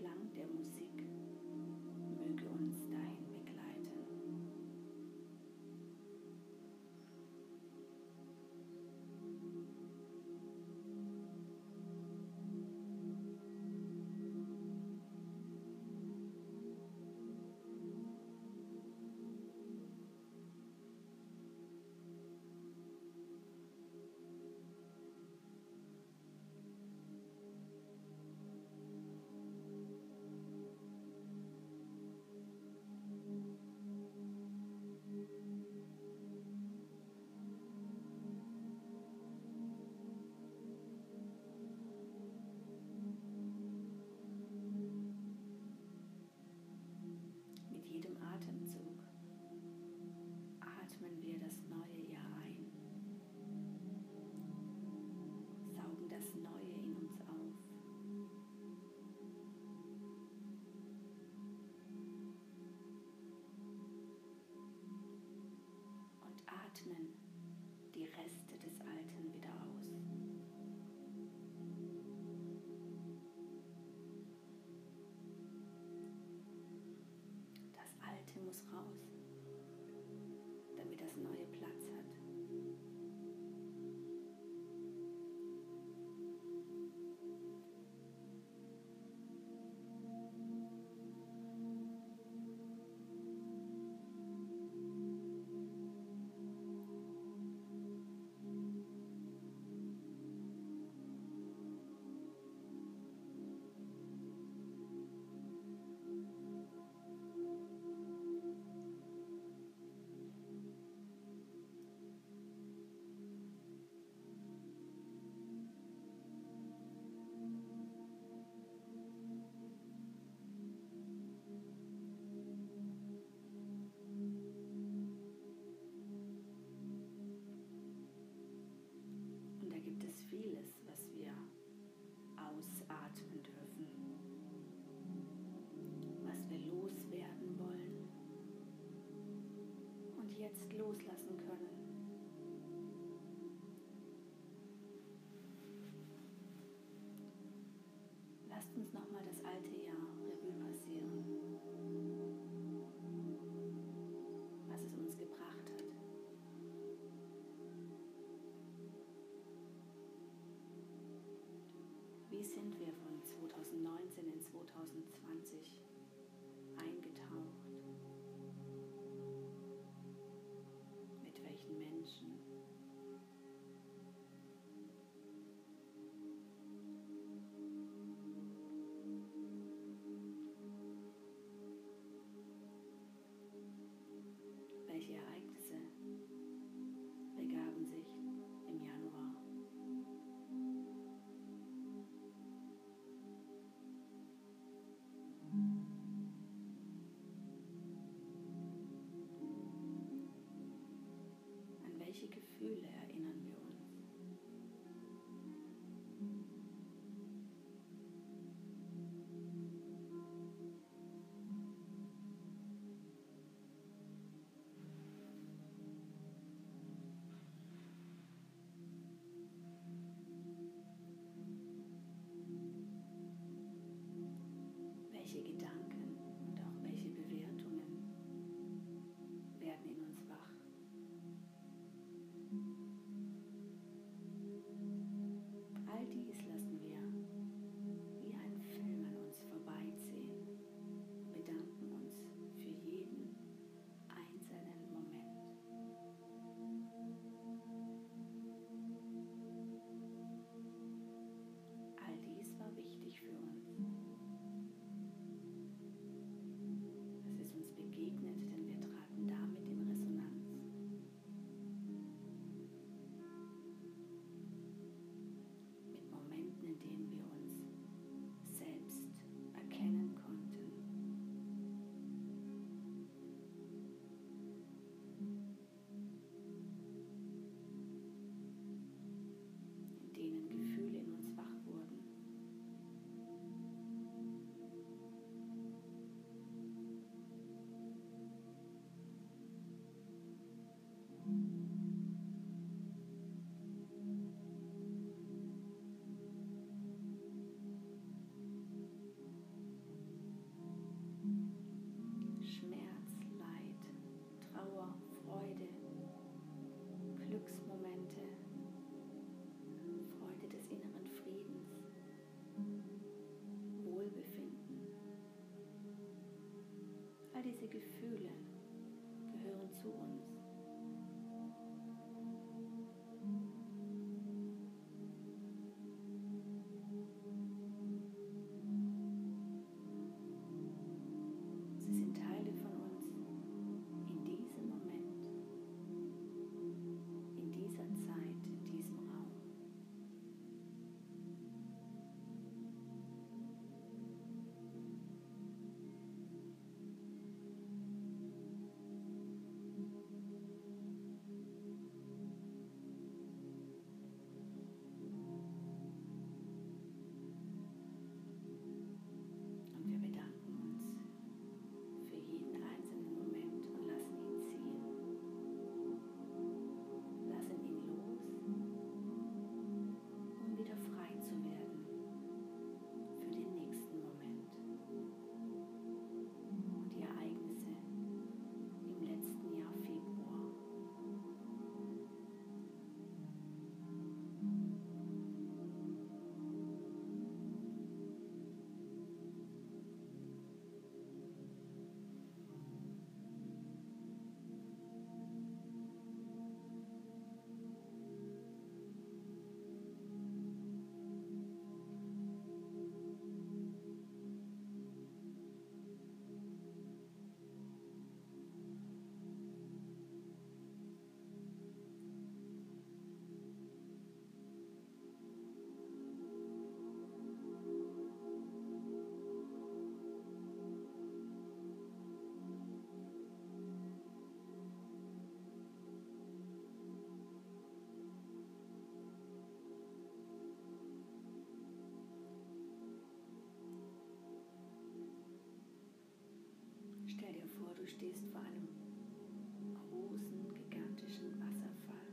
Klang der Musik. vieles, was wir ausatmen dürfen, was wir loswerden wollen und jetzt loslassen können. Lasst uns nochmal gefühle stehst vor einem großen, gigantischen Wasserfall.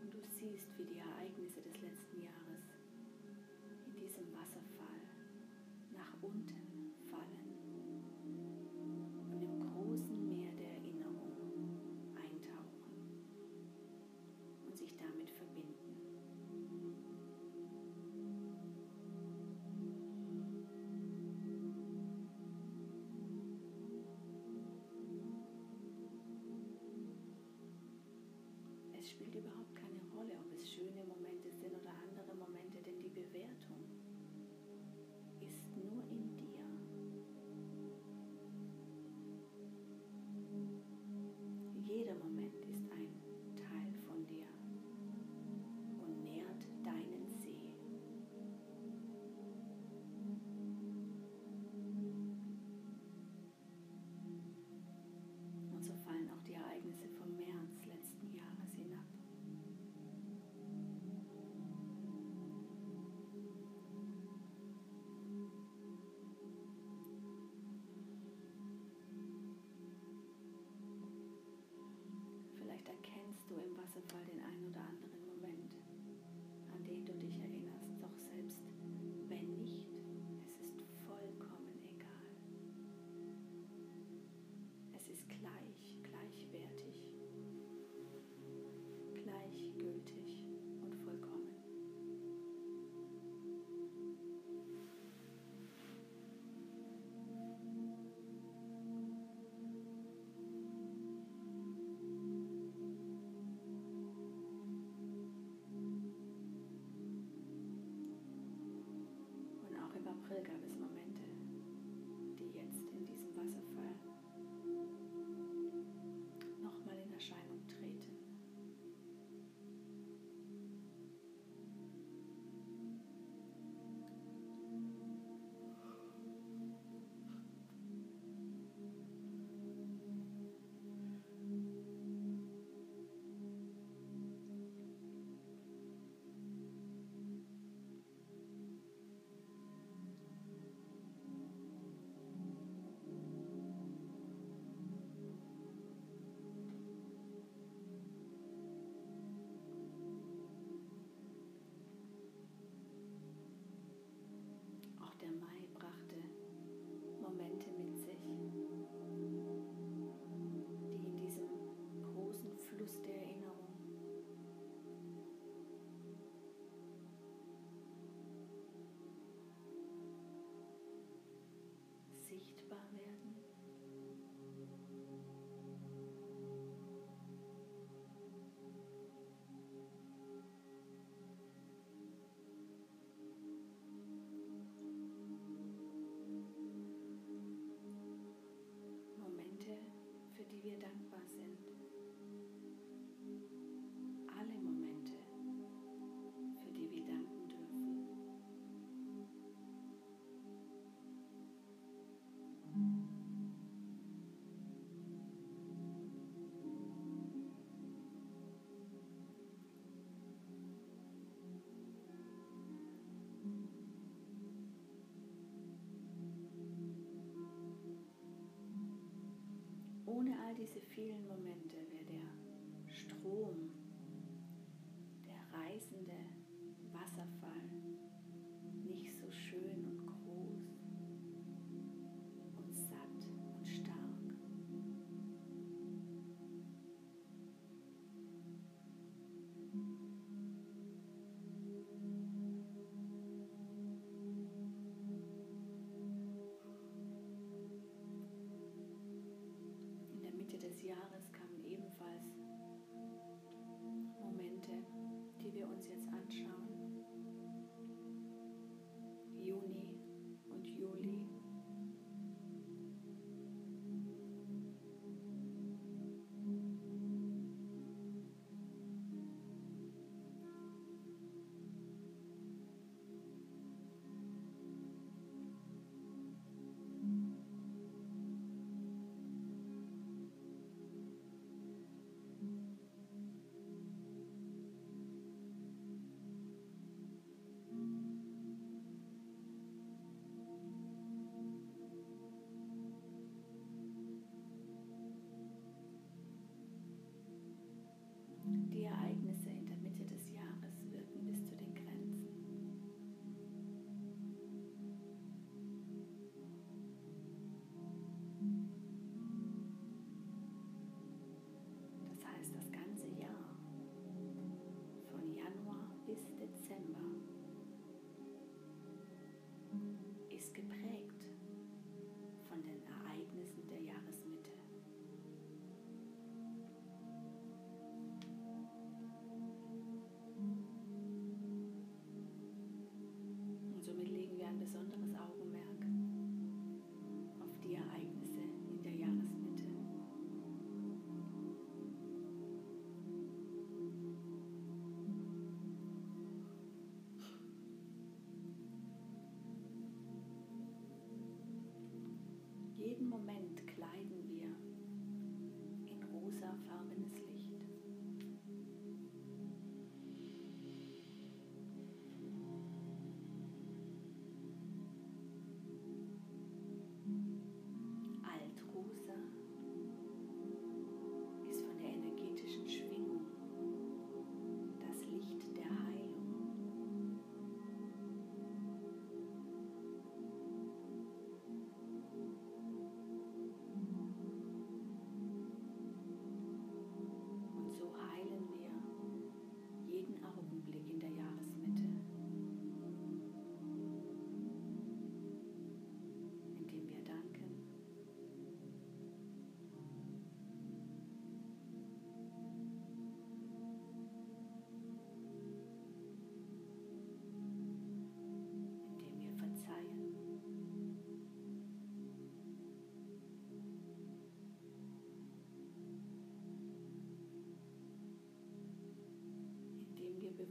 Und du siehst, wie die Ereignisse all diese vielen Momente Jahres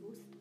most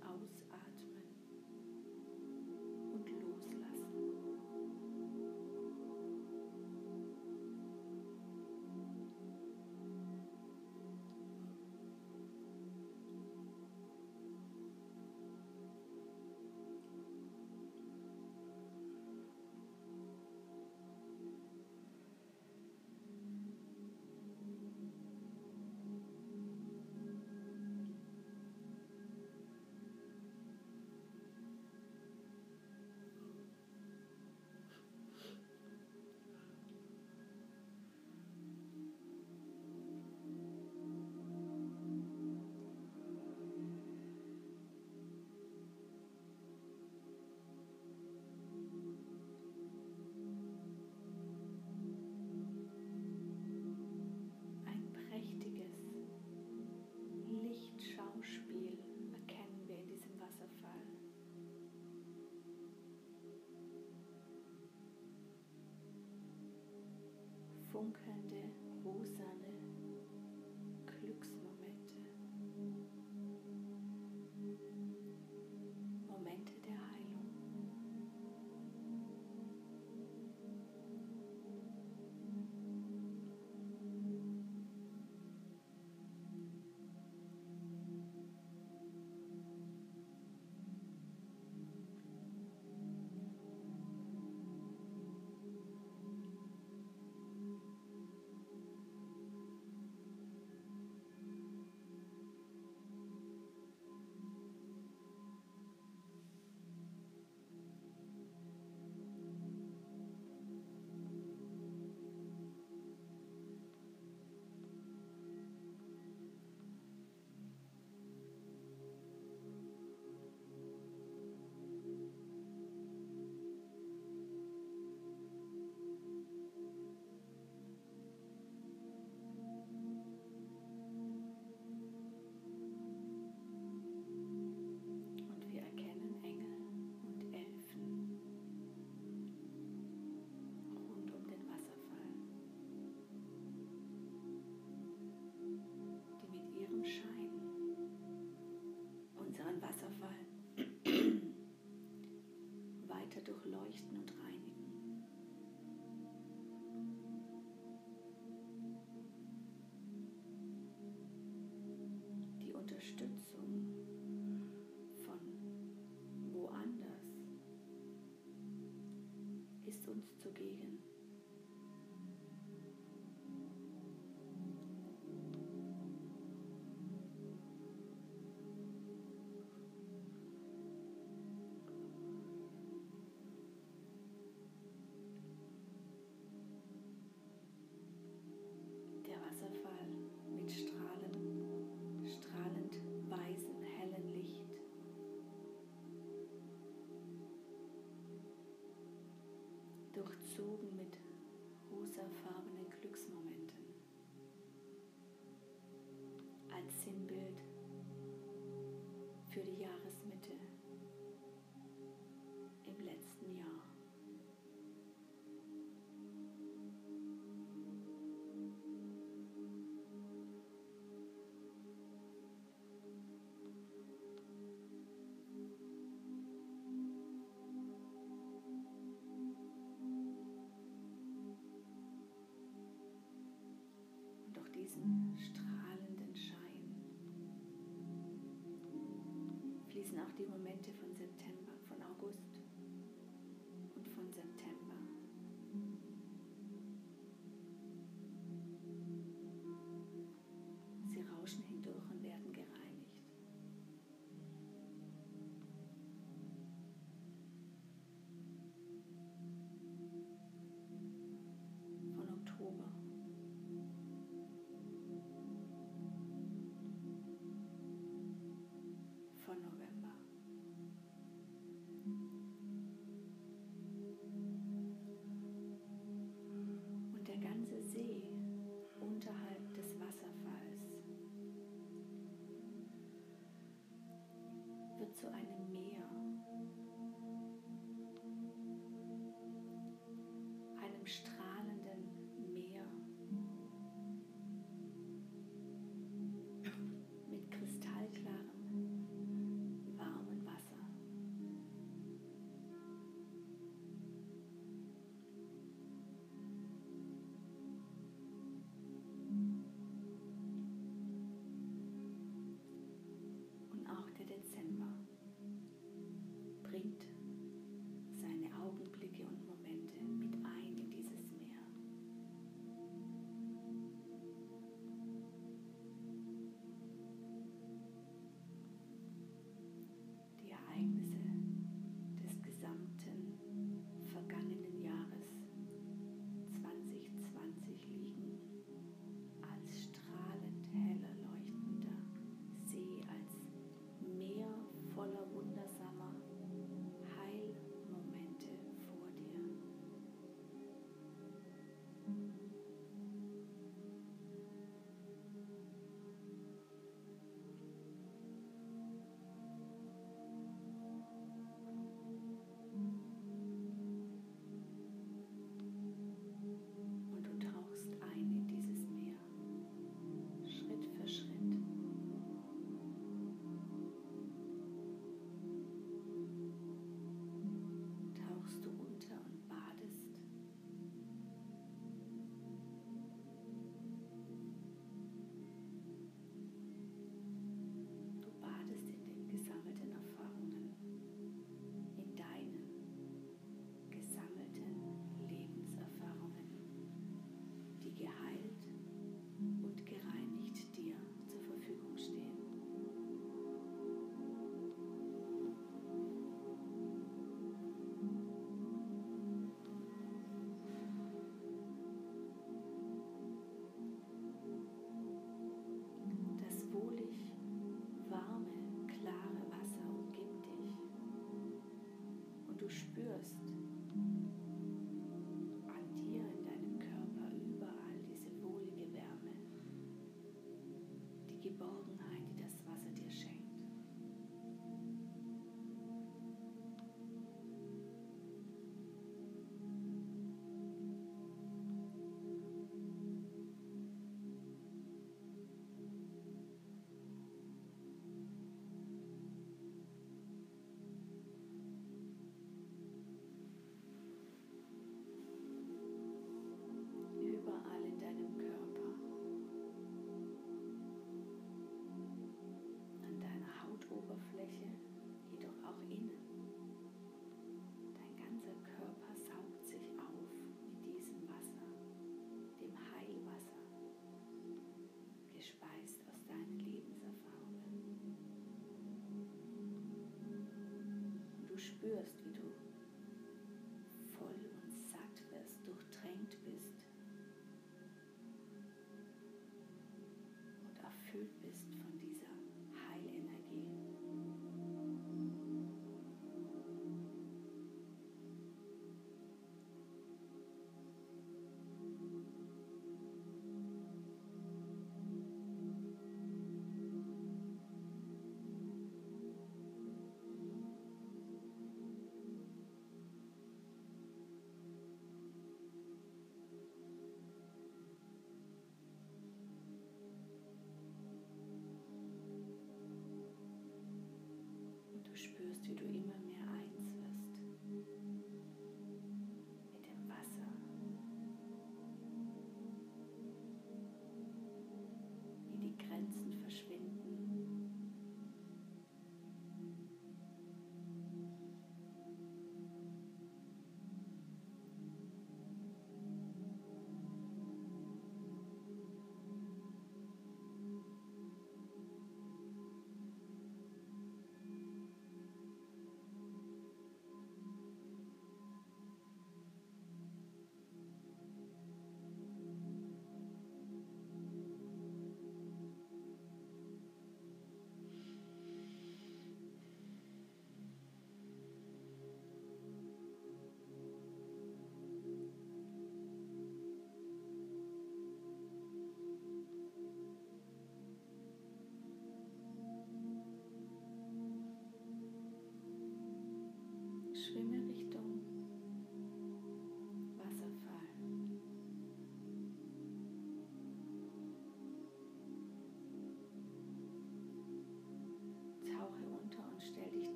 Unterstützung von woanders ist uns zugegen. für die Jahre genießen auch die Momente spürst, choose to do.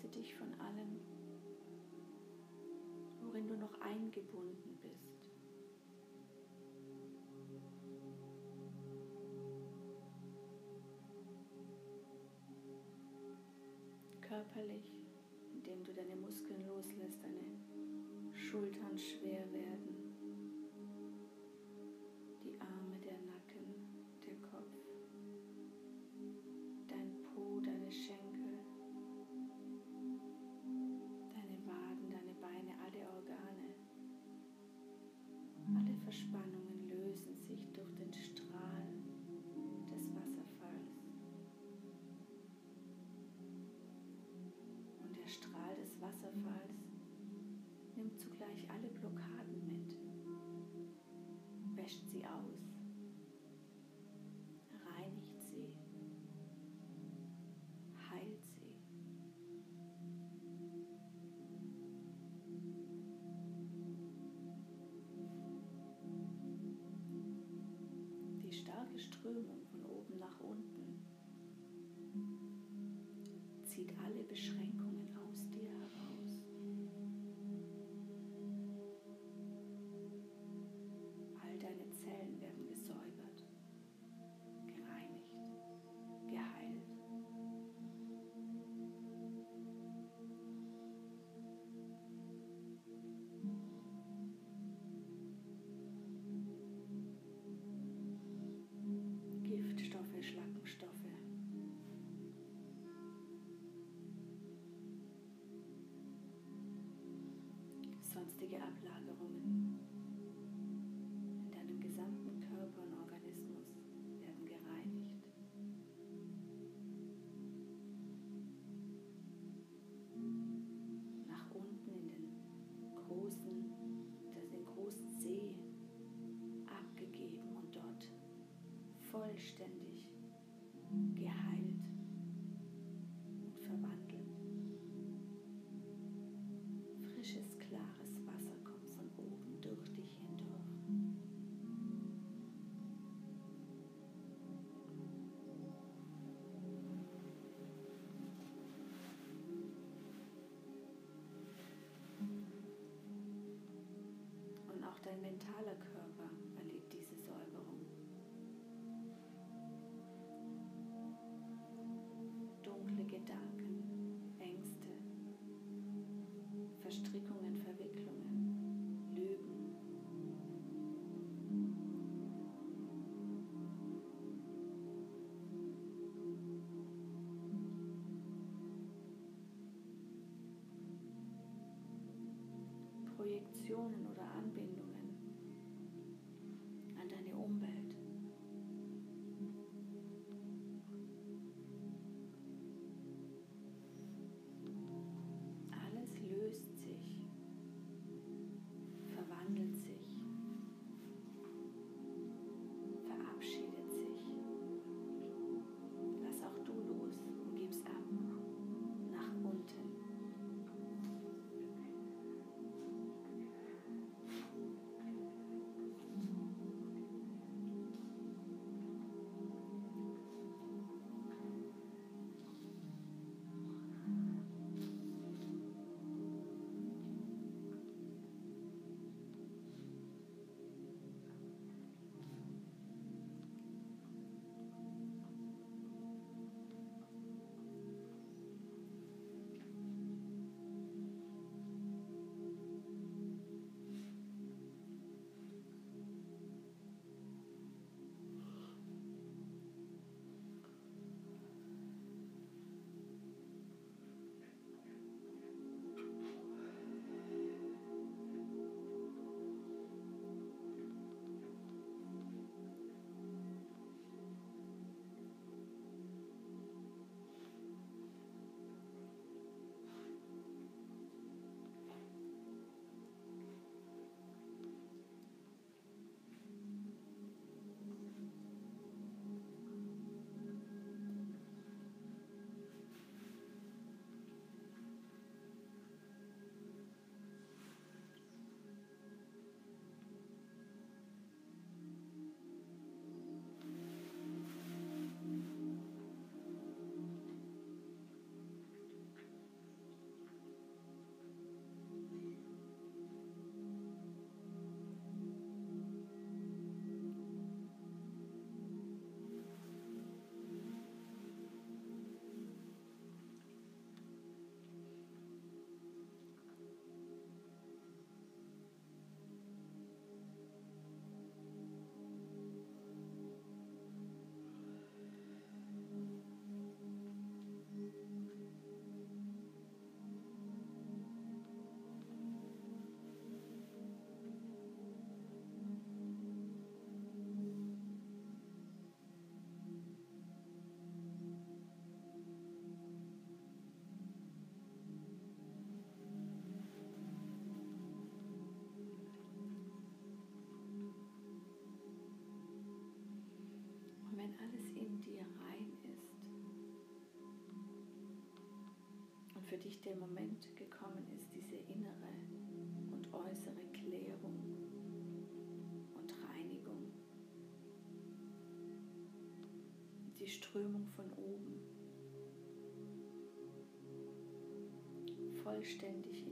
löse dich von allem, worin du noch eingebunden bist. Körperlich, indem du deine Muskeln loslässt, deine Schultern schwer werden. Boom. Vollständig geheilt und verwandelt. Frisches, klares Wasser kommt von oben durch dich hindurch. Und auch dein mentaler Körper für dich der Moment gekommen ist, diese innere und äußere Klärung und Reinigung, die Strömung von oben, vollständig integriert